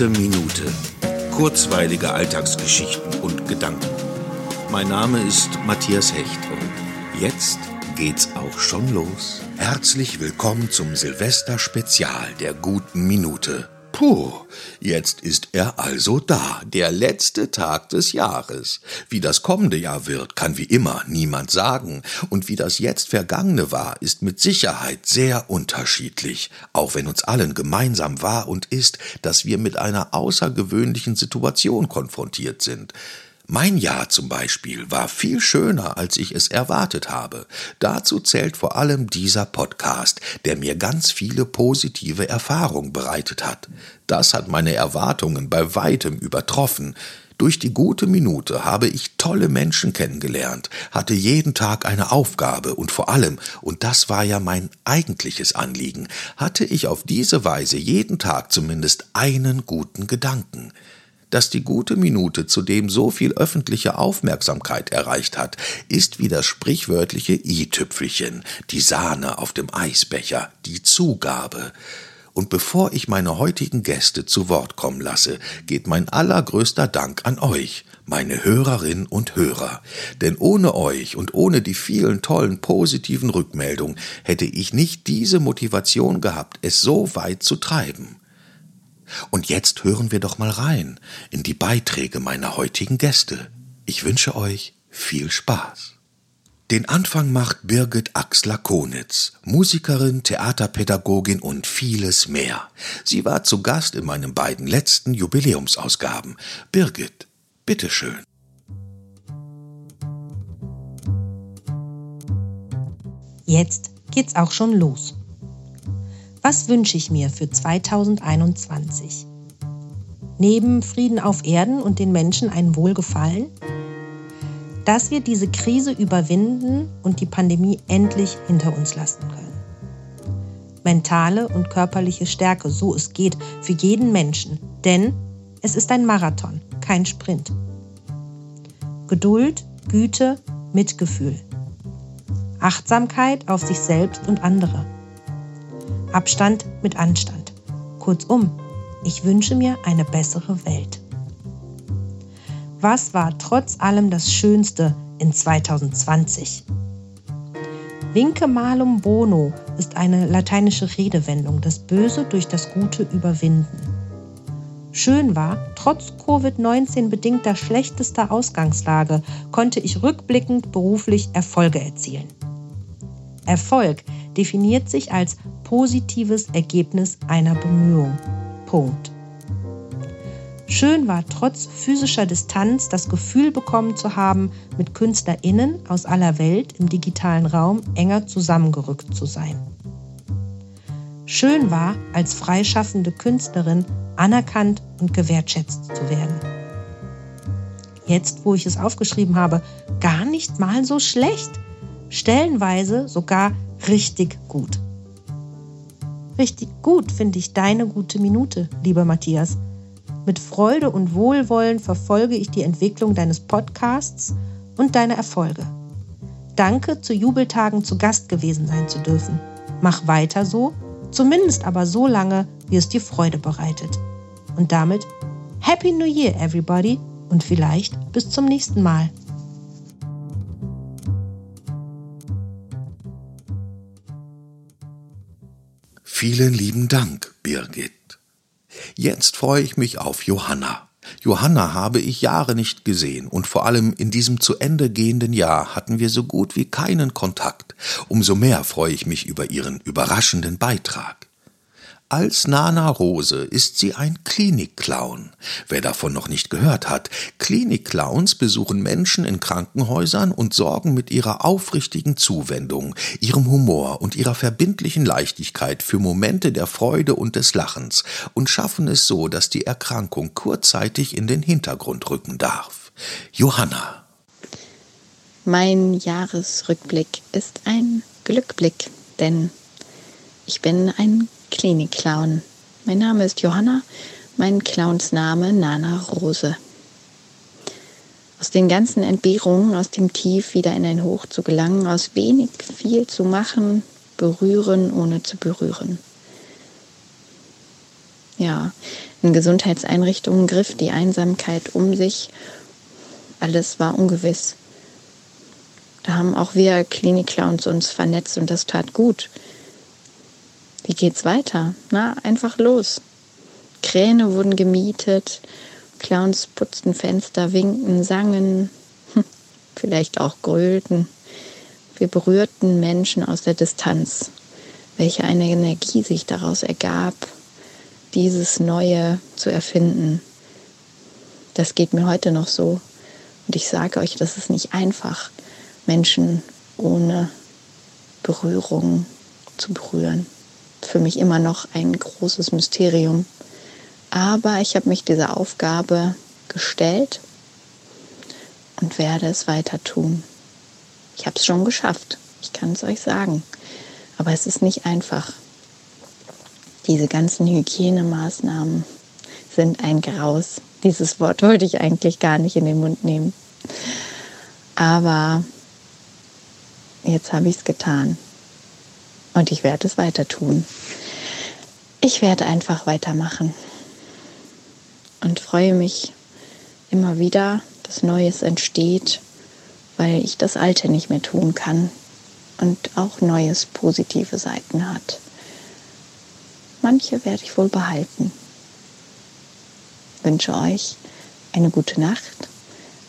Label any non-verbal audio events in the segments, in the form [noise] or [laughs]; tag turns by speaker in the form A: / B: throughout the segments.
A: Gute Minute. Kurzweilige Alltagsgeschichten und Gedanken. Mein Name ist Matthias Hecht und jetzt geht's auch schon los. Herzlich willkommen zum Silvester-Spezial der Guten Minute. Puh, jetzt ist er also da, der letzte Tag des Jahres. Wie das kommende Jahr wird, kann wie immer niemand sagen, und wie das jetzt vergangene war, ist mit Sicherheit sehr unterschiedlich, auch wenn uns allen gemeinsam war und ist, dass wir mit einer außergewöhnlichen Situation konfrontiert sind. Mein Jahr zum Beispiel war viel schöner, als ich es erwartet habe. Dazu zählt vor allem dieser Podcast, der mir ganz viele positive Erfahrungen bereitet hat. Das hat meine Erwartungen bei weitem übertroffen. Durch die gute Minute habe ich tolle Menschen kennengelernt, hatte jeden Tag eine Aufgabe und vor allem, und das war ja mein eigentliches Anliegen, hatte ich auf diese Weise jeden Tag zumindest einen guten Gedanken dass die gute Minute zudem so viel öffentliche Aufmerksamkeit erreicht hat, ist wie das sprichwörtliche i-Tüpfelchen, die Sahne auf dem Eisbecher, die Zugabe. Und bevor ich meine heutigen Gäste zu Wort kommen lasse, geht mein allergrößter Dank an euch, meine Hörerinnen und Hörer. Denn ohne euch und ohne die vielen tollen positiven Rückmeldungen hätte ich nicht diese Motivation gehabt, es so weit zu treiben. Und jetzt hören wir doch mal rein in die Beiträge meiner heutigen Gäste. Ich wünsche euch viel Spaß. Den Anfang macht Birgit Axler-Konitz, Musikerin, Theaterpädagogin und vieles mehr. Sie war zu Gast in meinen beiden letzten Jubiläumsausgaben. Birgit, bitteschön.
B: Jetzt geht's auch schon los. Was wünsche ich mir für 2021? Neben Frieden auf Erden und den Menschen ein Wohlgefallen? Dass wir diese Krise überwinden und die Pandemie endlich hinter uns lassen können. Mentale und körperliche Stärke, so es geht, für jeden Menschen. Denn es ist ein Marathon, kein Sprint. Geduld, Güte, Mitgefühl. Achtsamkeit auf sich selbst und andere Abstand mit Anstand. Kurzum, ich wünsche mir eine bessere Welt. Was war trotz allem das Schönste in 2020? Vince malum bono ist eine lateinische Redewendung, das Böse durch das Gute überwinden. Schön war, trotz Covid-19 bedingter schlechtester Ausgangslage konnte ich rückblickend beruflich Erfolge erzielen. Erfolg definiert sich als positives Ergebnis einer Bemühung. Punkt. Schön war trotz physischer Distanz das Gefühl bekommen zu haben, mit KünstlerInnen aus aller Welt im digitalen Raum enger zusammengerückt zu sein. Schön war, als freischaffende Künstlerin anerkannt und gewertschätzt zu werden. Jetzt, wo ich es aufgeschrieben habe, gar nicht mal so schlecht stellenweise sogar richtig gut. Richtig gut finde ich deine gute Minute, lieber Matthias. Mit Freude und Wohlwollen verfolge ich die Entwicklung deines Podcasts und deine Erfolge. Danke, zu Jubeltagen zu Gast gewesen sein zu dürfen. Mach weiter so, zumindest aber so lange, wie es dir Freude bereitet. Und damit Happy New Year, everybody, und vielleicht bis zum nächsten Mal.
A: Vielen lieben Dank, Birgit. Jetzt freue ich mich auf Johanna. Johanna habe ich Jahre nicht gesehen und vor allem in diesem zu Ende gehenden Jahr hatten wir so gut wie keinen Kontakt. Umso mehr freue ich mich über ihren überraschenden Beitrag. Als Nana Rose ist sie ein Klinikclown. Wer davon noch nicht gehört hat, Klinikclowns besuchen Menschen in Krankenhäusern und sorgen mit ihrer aufrichtigen Zuwendung, ihrem Humor und ihrer verbindlichen Leichtigkeit für Momente der Freude und des Lachens und schaffen es so, dass die Erkrankung kurzzeitig in den Hintergrund rücken darf. Johanna.
C: Mein Jahresrückblick ist ein Glückblick, denn ich bin ein Klinik-Clown. Mein Name ist Johanna, mein Clownsname Nana Rose. Aus den ganzen Entbehrungen, aus dem Tief wieder in ein Hoch zu gelangen, aus wenig viel zu machen, berühren ohne zu berühren. Ja, in Gesundheitseinrichtungen griff die Einsamkeit um sich. Alles war ungewiss. Da haben auch wir Klinik-Clowns uns vernetzt und das tat gut. Wie geht's weiter? Na, einfach los. Kräne wurden gemietet, Clowns putzten Fenster, winkten, sangen, hm, vielleicht auch grölten. Wir berührten Menschen aus der Distanz. Welche eine Energie sich daraus ergab, dieses Neue zu erfinden. Das geht mir heute noch so. Und ich sage euch, das ist nicht einfach, Menschen ohne Berührung zu berühren. Für mich immer noch ein großes Mysterium. Aber ich habe mich dieser Aufgabe gestellt und werde es weiter tun. Ich habe es schon geschafft, ich kann es euch sagen. Aber es ist nicht einfach. Diese ganzen Hygienemaßnahmen sind ein Graus. Dieses Wort wollte ich eigentlich gar nicht in den Mund nehmen. Aber jetzt habe ich es getan. Und ich werde es weiter tun. Ich werde einfach weitermachen und freue mich immer wieder, dass Neues entsteht, weil ich das Alte nicht mehr tun kann und auch Neues positive Seiten hat. Manche werde ich wohl behalten. Ich wünsche euch eine gute Nacht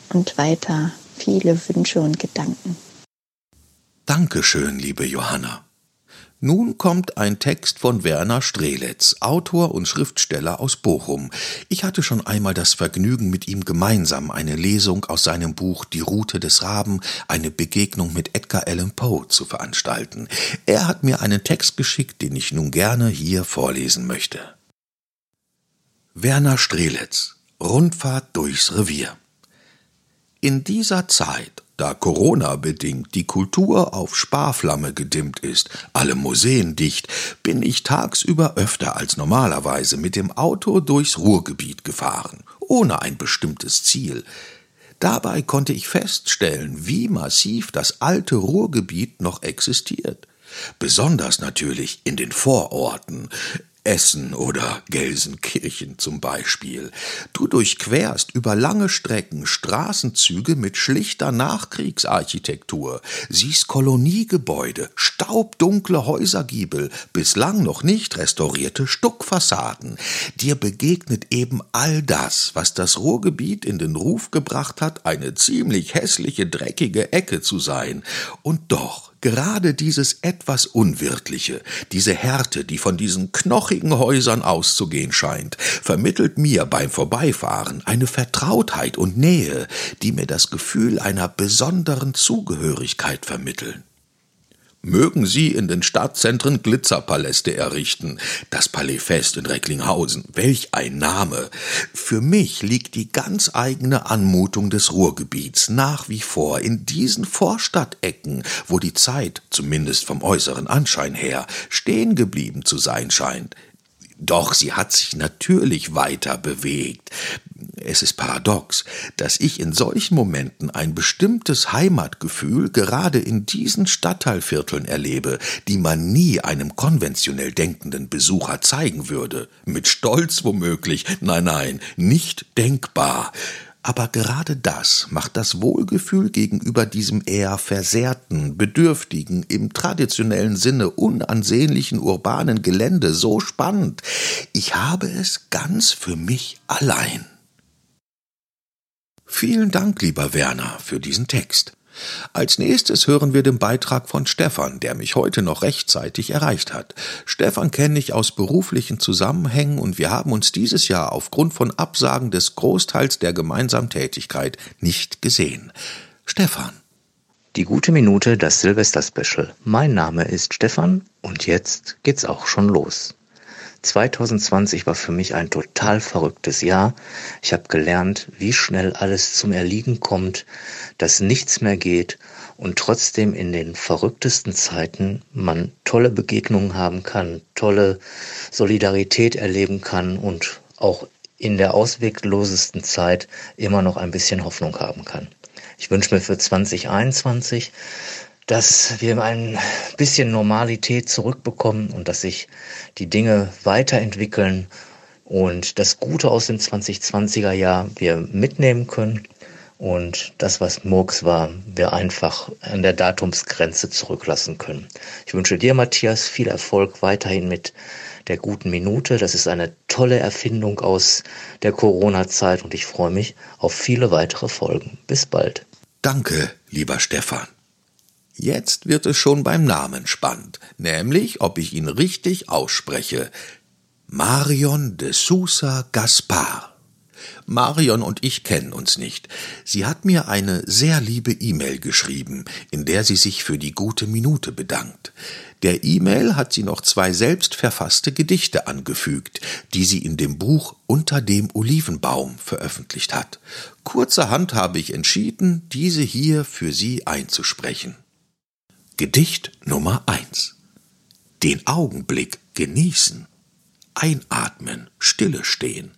C: und weiter viele Wünsche und Gedanken.
A: Dankeschön, liebe Johanna. Nun kommt ein Text von Werner Strelitz, Autor und Schriftsteller aus Bochum. Ich hatte schon einmal das Vergnügen, mit ihm gemeinsam eine Lesung aus seinem Buch Die Route des Raben, eine Begegnung mit Edgar Allan Poe zu veranstalten. Er hat mir einen Text geschickt, den ich nun gerne hier vorlesen möchte. Werner Strelitz Rundfahrt durchs Revier In dieser Zeit da Corona-bedingt die Kultur auf Sparflamme gedimmt ist, alle Museen dicht, bin ich tagsüber öfter als normalerweise mit dem Auto durchs Ruhrgebiet gefahren, ohne ein bestimmtes Ziel. Dabei konnte ich feststellen, wie massiv das alte Ruhrgebiet noch existiert. Besonders natürlich in den Vororten, Essen oder Gelsenkirchen zum Beispiel. Du durchquerst über lange Strecken Straßenzüge mit schlichter Nachkriegsarchitektur, siehst Koloniegebäude, staubdunkle Häusergiebel, bislang noch nicht restaurierte Stuckfassaden. Dir begegnet eben all das, was das Ruhrgebiet in den Ruf gebracht hat, eine ziemlich hässliche, dreckige Ecke zu sein. Und doch Gerade dieses etwas Unwirtliche, diese Härte, die von diesen knochigen Häusern auszugehen scheint, vermittelt mir beim Vorbeifahren eine Vertrautheit und Nähe, die mir das Gefühl einer besonderen Zugehörigkeit vermitteln. Mögen Sie in den Stadtzentren Glitzerpaläste errichten. Das Palais Fest in Recklinghausen. Welch ein Name. Für mich liegt die ganz eigene Anmutung des Ruhrgebiets nach wie vor in diesen Vorstadtecken, wo die Zeit, zumindest vom äußeren Anschein her, stehen geblieben zu sein scheint. Doch sie hat sich natürlich weiter bewegt. Es ist paradox, dass ich in solchen Momenten ein bestimmtes Heimatgefühl gerade in diesen Stadtteilvierteln erlebe, die man nie einem konventionell denkenden Besucher zeigen würde. Mit Stolz womöglich. Nein, nein, nicht denkbar. Aber gerade das macht das Wohlgefühl gegenüber diesem eher versehrten, bedürftigen, im traditionellen Sinne unansehnlichen urbanen Gelände so spannend. Ich habe es ganz für mich allein. Vielen Dank, lieber Werner, für diesen Text. Als nächstes hören wir den Beitrag von Stefan, der mich heute noch rechtzeitig erreicht hat. Stefan kenne ich aus beruflichen Zusammenhängen und wir haben uns dieses Jahr aufgrund von Absagen des Großteils der gemeinsamen Tätigkeit nicht gesehen. Stefan.
D: Die gute Minute, das Silvester-Special. Mein Name ist Stefan und jetzt geht's auch schon los. 2020 war für mich ein total verrücktes Jahr. Ich habe gelernt, wie schnell alles zum Erliegen kommt, dass nichts mehr geht und trotzdem in den verrücktesten Zeiten man tolle Begegnungen haben kann, tolle Solidarität erleben kann und auch in der ausweglosesten Zeit immer noch ein bisschen Hoffnung haben kann. Ich wünsche mir für 2021 dass wir ein bisschen Normalität zurückbekommen und dass sich die Dinge weiterentwickeln und das Gute aus dem 2020er Jahr wir mitnehmen können und das, was Murks war, wir einfach an der Datumsgrenze zurücklassen können. Ich wünsche dir, Matthias, viel Erfolg weiterhin mit der guten Minute. Das ist eine tolle Erfindung aus der Corona-Zeit und ich freue mich auf viele weitere Folgen. Bis bald.
A: Danke, lieber Stefan. Jetzt wird es schon beim Namen spannend, nämlich ob ich ihn richtig ausspreche. Marion de Sousa Gaspar. Marion und ich kennen uns nicht. Sie hat mir eine sehr liebe E-Mail geschrieben, in der sie sich für die gute Minute bedankt. Der E-Mail hat sie noch zwei selbst verfasste Gedichte angefügt, die sie in dem Buch Unter dem Olivenbaum veröffentlicht hat. Kurzerhand habe ich entschieden, diese hier für Sie einzusprechen. Gedicht Nummer eins. Den Augenblick genießen. Einatmen, stille stehen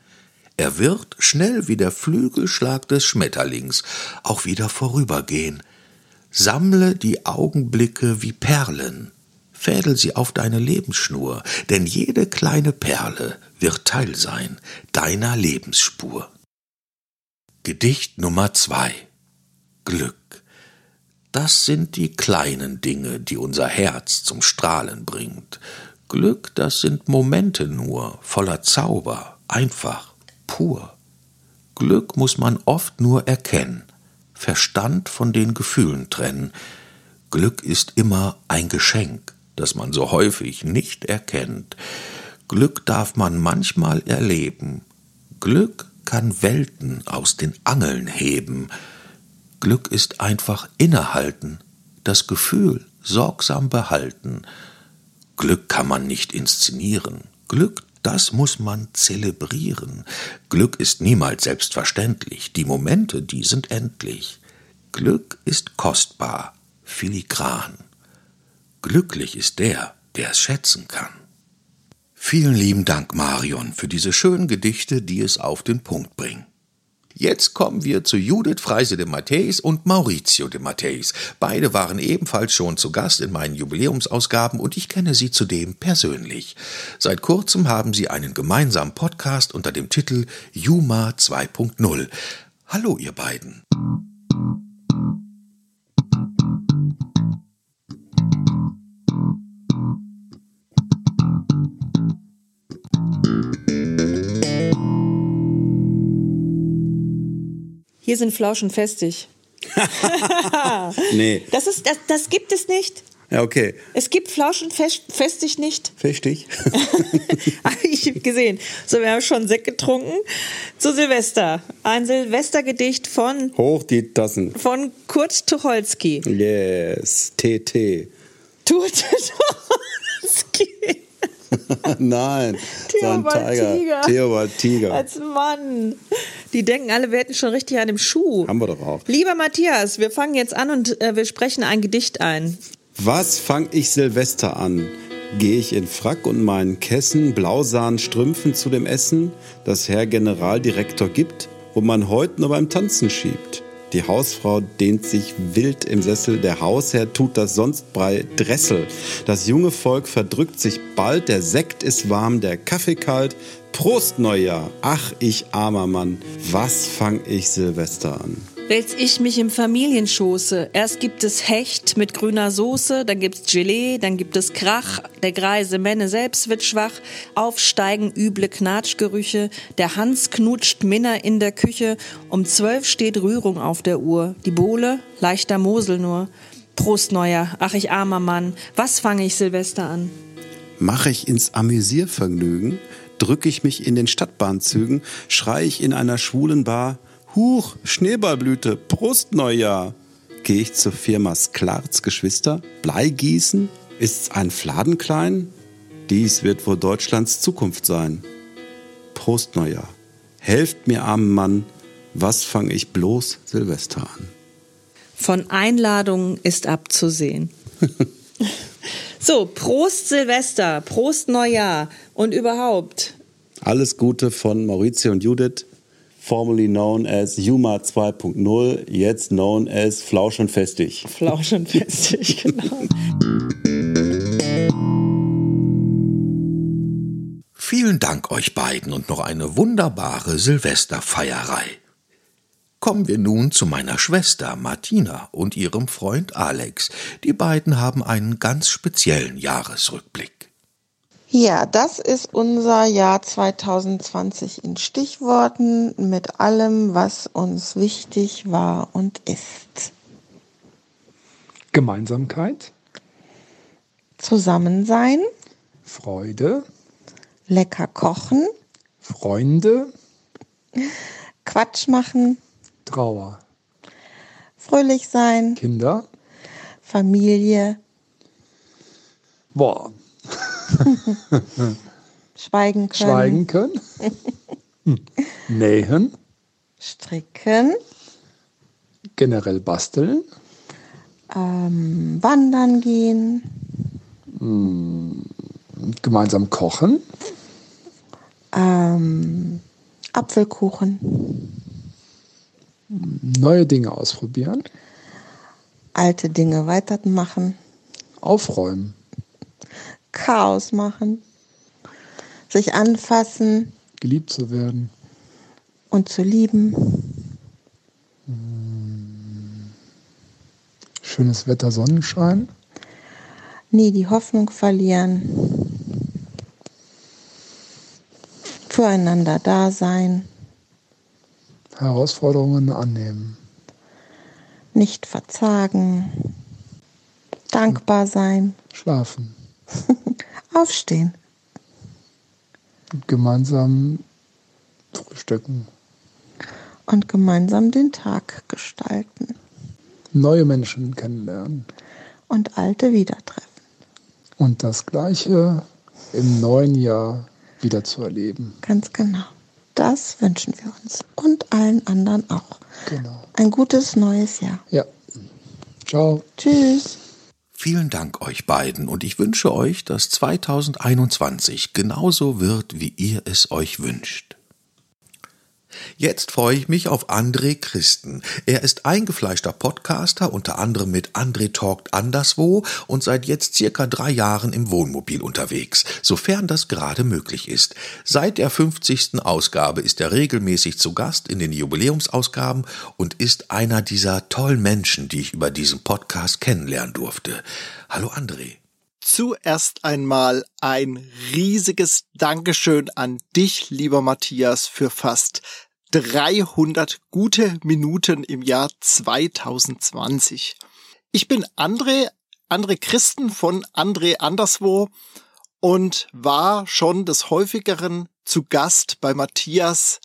A: er wird, schnell wie der Flügelschlag des Schmetterlings, auch wieder vorübergehen. Sammle die Augenblicke wie Perlen, fädel sie auf deine Lebensschnur, denn jede kleine Perle wird Teil sein deiner Lebensspur. Gedicht Nummer zwei Glück. Das sind die kleinen Dinge, die unser Herz zum Strahlen bringt. Glück, das sind Momente nur, voller Zauber, einfach, pur. Glück muss man oft nur erkennen, Verstand von den Gefühlen trennen. Glück ist immer ein Geschenk, das man so häufig nicht erkennt. Glück darf man manchmal erleben. Glück kann Welten aus den Angeln heben. Glück ist einfach innehalten, das Gefühl sorgsam behalten. Glück kann man nicht inszenieren. Glück das muss man zelebrieren. Glück ist niemals selbstverständlich. Die Momente, die sind endlich. Glück ist kostbar, filigran. Glücklich ist der, der es schätzen kann. Vielen lieben Dank, Marion, für diese schönen Gedichte, die es auf den Punkt bringen. Jetzt kommen wir zu Judith Freise de Matthäus und Maurizio de Matthäus. Beide waren ebenfalls schon zu Gast in meinen Jubiläumsausgaben und ich kenne sie zudem persönlich. Seit kurzem haben sie einen gemeinsamen Podcast unter dem Titel Juma 2.0. Hallo, ihr beiden.
E: Hier sind Flauschen festig. [laughs]
F: nee.
E: Das, ist, das, das gibt es nicht.
F: Ja, okay.
E: Es gibt Flauschen festig nicht.
F: Festig? [laughs]
E: ich habe gesehen. So, wir haben schon Sekt getrunken. Zu Silvester. Ein Silvestergedicht von.
F: Hoch die Tassen.
E: Von Kurt Tucholsky.
F: Yes. TT.
E: Kurt Tucholsky. [laughs]
F: Nein,
E: Theobald Tiger.
F: Theobald Tiger.
E: Als Mann. Die denken alle, wir hätten schon richtig an dem Schuh.
F: Haben wir doch auch.
E: Lieber Matthias, wir fangen jetzt an und äh, wir sprechen ein Gedicht ein.
F: Was fang ich Silvester an? Gehe ich in Frack und meinen Kessen, Blausahn, Strümpfen zu dem Essen, das Herr Generaldirektor gibt, wo man heute nur beim Tanzen schiebt? Die Hausfrau dehnt sich wild im Sessel, der Hausherr tut das sonst bei Dressel. Das junge Volk verdrückt sich bald, der Sekt ist warm, der Kaffee kalt. Prost Neujahr! Ach, ich armer Mann, was fang ich Silvester an?
E: Wälz ich mich im Familienschoße. Erst gibt es Hecht mit grüner Soße, dann gibt's Gelee, dann gibt es Krach. Der greise Menne selbst wird schwach. Aufsteigen üble Knatschgerüche. Der Hans knutscht Minner in der Küche. Um zwölf steht Rührung auf der Uhr. Die Bohle, leichter Mosel nur. Prost Neuer, ach ich armer Mann, was fange ich Silvester an?
F: Mach ich ins Amüsiervergnügen? Drück ich mich in den Stadtbahnzügen? Schrei ich in einer schwulen Bar? Huch, Schneeballblüte, Brustneujahr. Gehe ich zur Firma Sklarz Geschwister? Bleigießen? Ist's ein Fladenklein? Dies wird wohl Deutschlands Zukunft sein. Prost Neujahr. Helft mir, armen Mann, was fang ich bloß Silvester an?
E: Von Einladungen ist abzusehen. [laughs] so, Prost Silvester, Prost Neujahr und überhaupt.
F: Alles Gute von Maurizio und Judith formerly known as Juma 2.0, jetzt known as Flausch und Festig.
E: Flausch und Festig, [laughs] genau.
A: Vielen Dank euch beiden und noch eine wunderbare Silvesterfeierei. Kommen wir nun zu meiner Schwester Martina und ihrem Freund Alex. Die beiden haben einen ganz speziellen Jahresrückblick.
G: Ja, das ist unser Jahr 2020 in Stichworten mit allem, was uns wichtig war und ist.
H: Gemeinsamkeit,
G: Zusammensein,
H: Freude,
G: lecker kochen,
H: Freunde,
G: Quatsch machen,
H: Trauer,
G: fröhlich sein,
H: Kinder,
G: Familie,
H: boah, [laughs]
G: schweigen können,
H: schweigen können, [laughs] nähen,
G: stricken,
H: generell basteln,
G: ähm, wandern gehen,
H: gemeinsam kochen,
G: ähm, Apfelkuchen,
H: neue Dinge ausprobieren,
G: alte Dinge weitermachen,
H: aufräumen,
G: Chaos machen, sich anfassen.
H: Geliebt zu werden,
G: und zu lieben,
H: schönes Wetter, Sonnenschein,
G: nie die Hoffnung verlieren, füreinander da sein,
H: Herausforderungen annehmen,
G: nicht verzagen, dankbar sein,
H: schlafen, [laughs]
G: aufstehen,
H: und gemeinsam frühstücken,
G: und gemeinsam den Tag gestalten
H: neue Menschen kennenlernen
G: und alte wieder treffen.
H: und das Gleiche im neuen Jahr wieder zu erleben.
G: Ganz genau. Das wünschen wir uns und allen anderen auch.
H: Genau.
G: Ein gutes neues Jahr.
H: Ja. Ciao.
G: Tschüss.
A: Vielen Dank euch beiden und ich wünsche euch, dass 2021 genauso wird, wie ihr es euch wünscht. Jetzt freue ich mich auf André Christen. Er ist eingefleischter Podcaster, unter anderem mit André Talkt Anderswo und seit jetzt circa drei Jahren im Wohnmobil unterwegs, sofern das gerade möglich ist. Seit der 50. Ausgabe ist er regelmäßig zu Gast in den Jubiläumsausgaben und ist einer dieser tollen Menschen, die ich über diesen Podcast kennenlernen durfte. Hallo André.
I: Zuerst einmal ein riesiges Dankeschön an dich, lieber Matthias, für fast 300 gute Minuten im Jahr 2020. Ich bin André, André Christen von André Anderswo und war schon des häufigeren zu Gast bei Matthias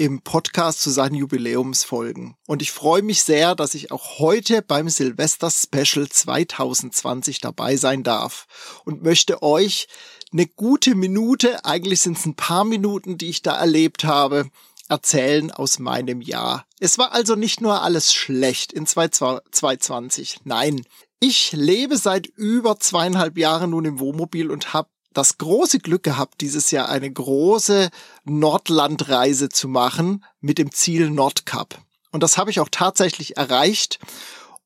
I: im Podcast zu seinen Jubiläumsfolgen. Und ich freue mich sehr, dass ich auch heute beim Silvester Special 2020 dabei sein darf und möchte euch eine gute Minute, eigentlich sind es ein paar Minuten, die ich da erlebt habe, erzählen aus meinem Jahr. Es war also nicht nur alles schlecht in 2020. Nein, ich lebe seit über zweieinhalb Jahren nun im Wohnmobil und habe das große Glück gehabt, dieses Jahr eine große Nordlandreise zu machen mit dem Ziel Nordkap. Und das habe ich auch tatsächlich erreicht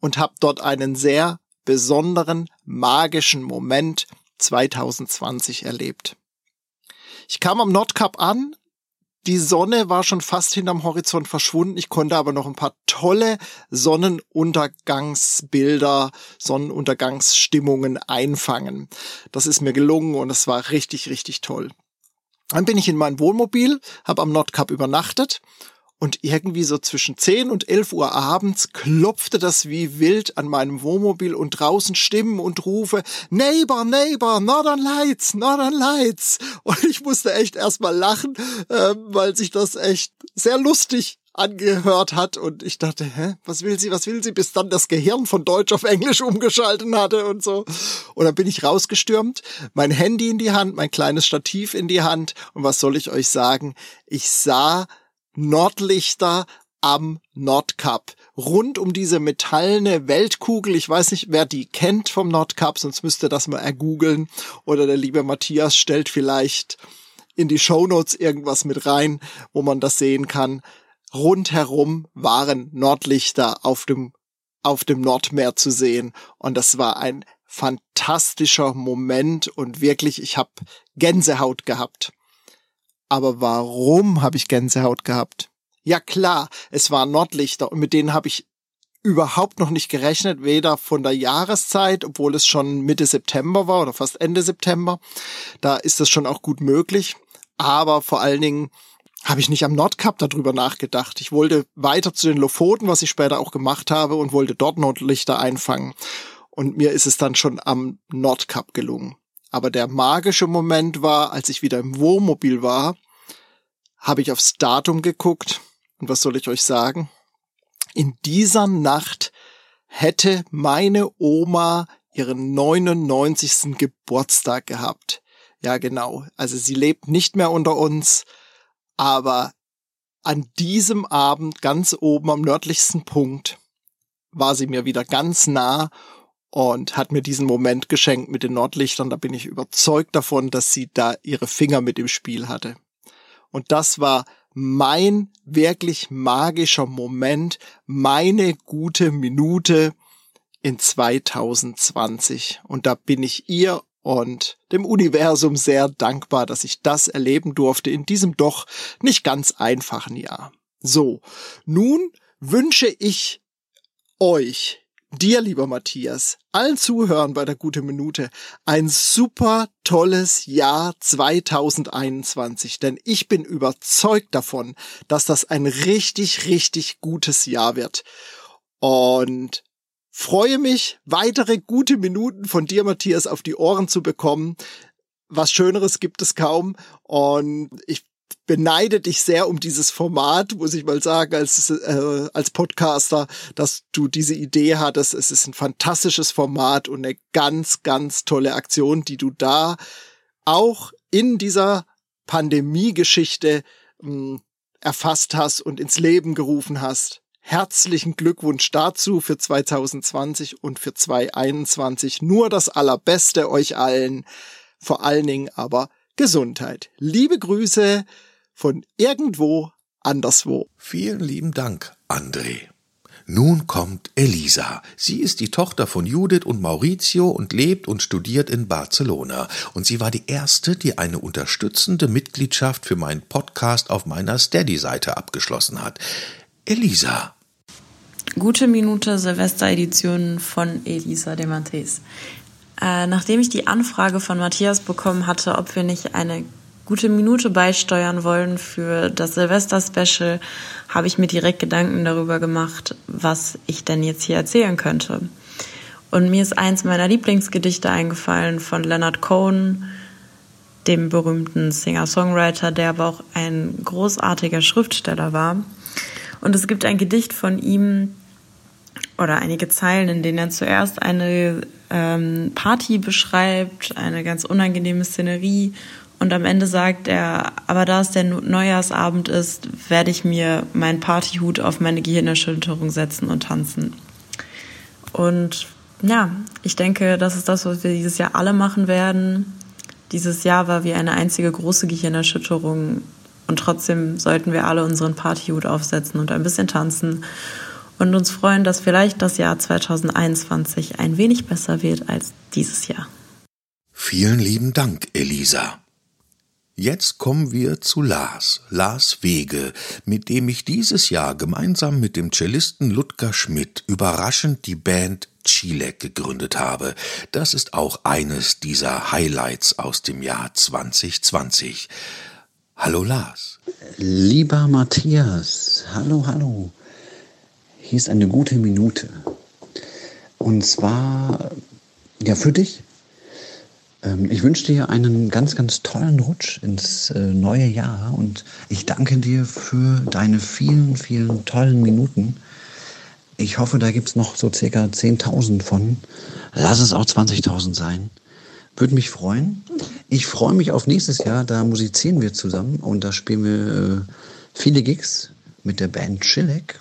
I: und habe dort einen sehr besonderen, magischen Moment 2020 erlebt. Ich kam am Nordkap an, die Sonne war schon fast hinterm Horizont verschwunden. Ich konnte aber noch ein paar tolle Sonnenuntergangsbilder, Sonnenuntergangsstimmungen einfangen. Das ist mir gelungen und es war richtig, richtig toll. Dann bin ich in mein Wohnmobil, habe am Nordkap übernachtet und irgendwie so zwischen 10 und 11 Uhr abends klopfte das wie wild an meinem Wohnmobil und draußen Stimmen und Rufe, Neighbor, Neighbor, Northern Lights, Northern Lights. Und ich musste echt erstmal lachen, äh, weil sich das echt sehr lustig angehört hat und ich dachte, hä, was will sie, was will sie, bis dann das Gehirn von Deutsch auf Englisch umgeschalten hatte und so. Und dann bin ich rausgestürmt, mein Handy in die Hand, mein kleines Stativ in die Hand und was soll ich euch sagen? Ich sah Nordlichter am Nordkap. Rund um diese metallene Weltkugel. Ich weiß nicht, wer die kennt vom Nordkap, sonst müsste das mal ergoogeln. Oder der liebe Matthias stellt vielleicht in die Shownotes irgendwas mit rein, wo man das sehen kann. Rundherum waren Nordlichter auf dem, auf dem Nordmeer zu sehen. Und das war ein fantastischer Moment und wirklich, ich habe Gänsehaut gehabt. Aber warum habe ich Gänsehaut gehabt? Ja klar, es waren Nordlichter und mit denen habe ich überhaupt noch nicht gerechnet, weder von der Jahreszeit, obwohl es schon Mitte September war oder fast Ende September. Da ist das schon auch gut möglich. Aber vor allen Dingen habe ich nicht am Nordkap darüber nachgedacht. Ich wollte weiter zu den Lofoten, was ich später auch gemacht habe, und wollte dort Nordlichter einfangen. Und mir ist es dann schon am Nordkap gelungen. Aber der magische Moment war, als ich wieder im Wohnmobil war, habe ich aufs Datum geguckt. Und was soll ich euch sagen? In dieser Nacht hätte meine Oma ihren 99. Geburtstag gehabt. Ja, genau. Also sie lebt nicht mehr unter uns aber an diesem Abend ganz oben am nördlichsten Punkt war sie mir wieder ganz nah und hat mir diesen Moment geschenkt mit den Nordlichtern. Da bin ich überzeugt davon, dass sie da ihre Finger mit im Spiel hatte. Und das war mein wirklich magischer Moment, meine gute Minute in 2020. Und da bin ich ihr und dem Universum sehr dankbar, dass ich das erleben durfte in diesem doch nicht ganz einfachen Jahr. So, nun wünsche ich euch, dir lieber Matthias, allen Zuhörern bei der Gute Minute ein super tolles Jahr 2021, denn ich bin überzeugt davon, dass das ein richtig, richtig gutes Jahr wird. Und freue mich, weitere gute Minuten von dir, Matthias, auf die Ohren zu bekommen. Was Schöneres gibt es kaum. Und ich beneide dich sehr um dieses Format, muss ich mal sagen, als, äh, als Podcaster, dass du diese Idee hattest. Es ist ein fantastisches Format und eine ganz, ganz tolle Aktion, die du da auch in dieser Pandemie-Geschichte hm, erfasst hast und ins Leben gerufen hast. Herzlichen Glückwunsch dazu für 2020 und für 2021. Nur das Allerbeste euch allen. Vor allen Dingen aber Gesundheit. Liebe Grüße von irgendwo anderswo.
A: Vielen lieben Dank, André. Nun kommt Elisa. Sie ist die Tochter von Judith und Maurizio und lebt und studiert in Barcelona. Und sie war die erste, die eine unterstützende Mitgliedschaft für meinen Podcast auf meiner Steady-Seite abgeschlossen hat. Elisa.
C: Gute Minute Silvesteredition von Elisa de Mates. Äh, nachdem ich die Anfrage von Matthias bekommen hatte, ob wir nicht eine gute Minute beisteuern wollen für das Silvester-Special, habe ich mir direkt Gedanken darüber gemacht, was ich denn jetzt hier erzählen könnte. Und mir ist eins meiner Lieblingsgedichte eingefallen von Leonard Cohen, dem berühmten Singer-Songwriter, der aber auch ein großartiger Schriftsteller war. Und es gibt ein Gedicht von ihm oder einige Zeilen, in denen er zuerst eine ähm, Party beschreibt, eine ganz unangenehme Szenerie. Und am Ende sagt er, aber da es der Neujahrsabend ist, werde ich mir meinen Partyhut auf meine Gehirnerschütterung setzen und tanzen. Und ja, ich denke, das ist das, was wir dieses Jahr alle machen werden. Dieses Jahr war wie eine einzige große Gehirnerschütterung und trotzdem sollten wir alle unseren Partyhut aufsetzen und ein bisschen tanzen und uns freuen, dass vielleicht das Jahr 2021 ein wenig besser wird als dieses Jahr.
A: Vielen lieben Dank, Elisa. Jetzt kommen wir zu Lars, Lars Wege, mit dem ich dieses Jahr gemeinsam mit dem Cellisten Ludger Schmidt überraschend die Band Chilek gegründet habe. Das ist auch eines dieser Highlights aus dem Jahr 2020. Hallo Lars.
J: Lieber Matthias, hallo, hallo. Ist eine gute Minute. Und zwar, ja, für dich. Ähm, ich wünsche dir einen ganz, ganz tollen Rutsch ins äh, neue Jahr und ich danke dir für deine vielen, vielen tollen Minuten. Ich hoffe, da gibt es noch so circa 10.000 von. Lass es auch 20.000 sein. Würde mich freuen. Ich freue mich auf nächstes Jahr. Da musizieren wir zusammen und da spielen wir äh, viele Gigs mit der Band Chilek.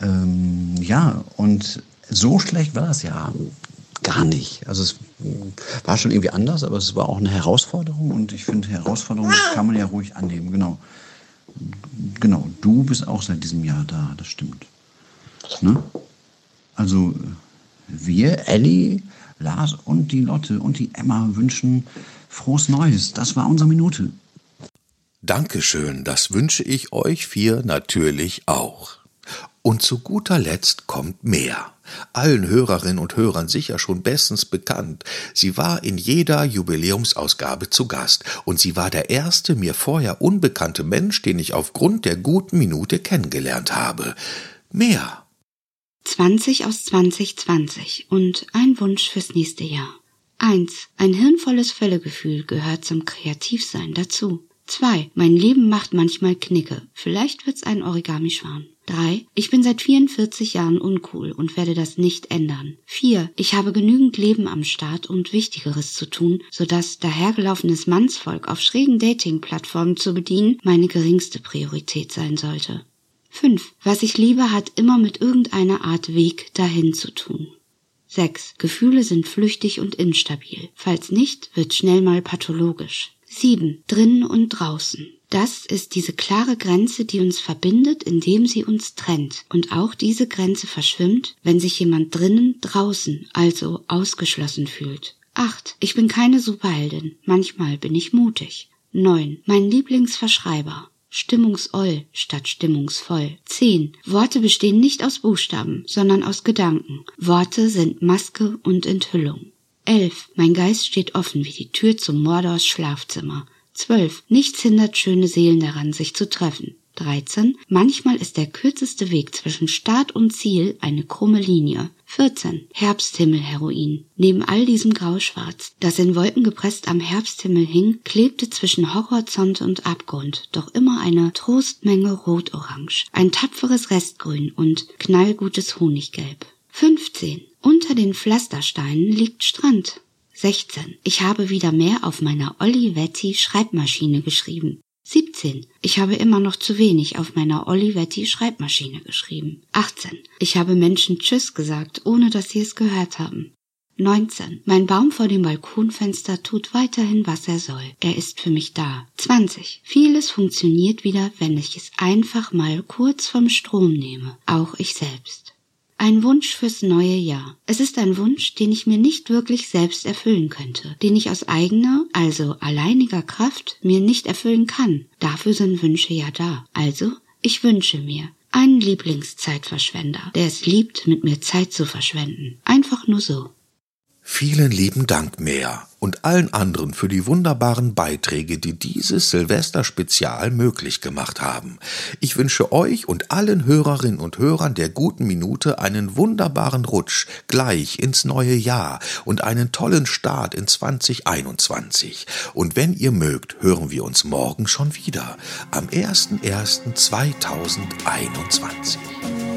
J: Ähm, ja, und so schlecht war das ja gar nicht. Also es war schon irgendwie anders, aber es war auch eine Herausforderung und ich finde, Herausforderungen kann man ja ruhig annehmen. Genau. Genau, du bist auch seit diesem Jahr da, das stimmt. Ne? Also wir, Ellie, Lars und die Lotte und die Emma wünschen frohes Neues. Das war unsere Minute.
A: Dankeschön, das wünsche ich euch vier natürlich auch. Und zu guter Letzt kommt mehr. Allen Hörerinnen und Hörern sicher schon bestens bekannt. Sie war in jeder Jubiläumsausgabe zu Gast und sie war der erste mir vorher unbekannte Mensch, den ich aufgrund der guten Minute kennengelernt habe. Mehr.
K: 20 aus 2020 und ein Wunsch fürs nächste Jahr. 1. Ein hirnvolles Völlegefühl gehört zum Kreativsein dazu. 2. Mein Leben macht manchmal Knicke. Vielleicht wird's ein Origami-Schwan. 3. Ich bin seit 44 Jahren uncool und werde das nicht ändern. 4. Ich habe genügend Leben am Start und Wichtigeres zu tun, sodass dahergelaufenes Mannsvolk auf schrägen Dating-Plattformen zu bedienen meine geringste Priorität sein sollte. 5. Was ich liebe, hat immer mit irgendeiner Art Weg dahin zu tun. 6. Gefühle sind flüchtig und instabil. Falls nicht, wird schnell mal pathologisch. 7. Drinnen und draußen. Das ist diese klare Grenze, die uns verbindet, indem sie uns trennt. Und auch diese Grenze verschwimmt, wenn sich jemand drinnen, draußen, also ausgeschlossen fühlt. 8. Ich bin keine Superheldin. Manchmal bin ich mutig. 9. Mein Lieblingsverschreiber. Stimmungsoll statt stimmungsvoll. 10. Worte bestehen nicht aus Buchstaben, sondern aus Gedanken. Worte sind Maske und Enthüllung. 11. Mein Geist steht offen wie die Tür zum Mordors Schlafzimmer. 12. Nichts hindert schöne Seelen daran, sich zu treffen. 13. Manchmal ist der kürzeste Weg zwischen Start und Ziel eine krumme Linie. 14. Herbsthimmelheroin. Neben all diesem Grauschwarz, das in Wolken gepresst am Herbsthimmel hing, klebte zwischen Horizont und Abgrund doch immer eine Trostmenge Rot-Orange, ein tapferes Restgrün und knallgutes Honiggelb. 15. Unter den Pflastersteinen liegt Strand. 16. Ich habe wieder mehr auf meiner Olivetti Schreibmaschine geschrieben. 17. Ich habe immer noch zu wenig auf meiner Olivetti Schreibmaschine geschrieben. 18. Ich habe Menschen Tschüss gesagt, ohne dass sie es gehört haben. 19. Mein Baum vor dem Balkonfenster tut weiterhin, was er soll. Er ist für mich da. 20. Vieles funktioniert wieder, wenn ich es einfach mal kurz vom Strom nehme. Auch ich selbst. Ein Wunsch fürs neue Jahr. Es ist ein Wunsch, den ich mir nicht wirklich selbst erfüllen könnte, den ich aus eigener, also alleiniger Kraft mir nicht erfüllen kann. Dafür sind Wünsche ja da. Also, ich wünsche mir einen Lieblingszeitverschwender, der es liebt, mit mir Zeit zu verschwenden. Einfach nur so.
A: Vielen lieben Dank, Mehr und allen anderen für die wunderbaren Beiträge, die dieses Silvester-Spezial möglich gemacht haben. Ich wünsche euch und allen Hörerinnen und Hörern der guten Minute einen wunderbaren Rutsch gleich ins neue Jahr und einen tollen Start in 2021. Und wenn ihr mögt, hören wir uns morgen schon wieder, am 01.01.2021.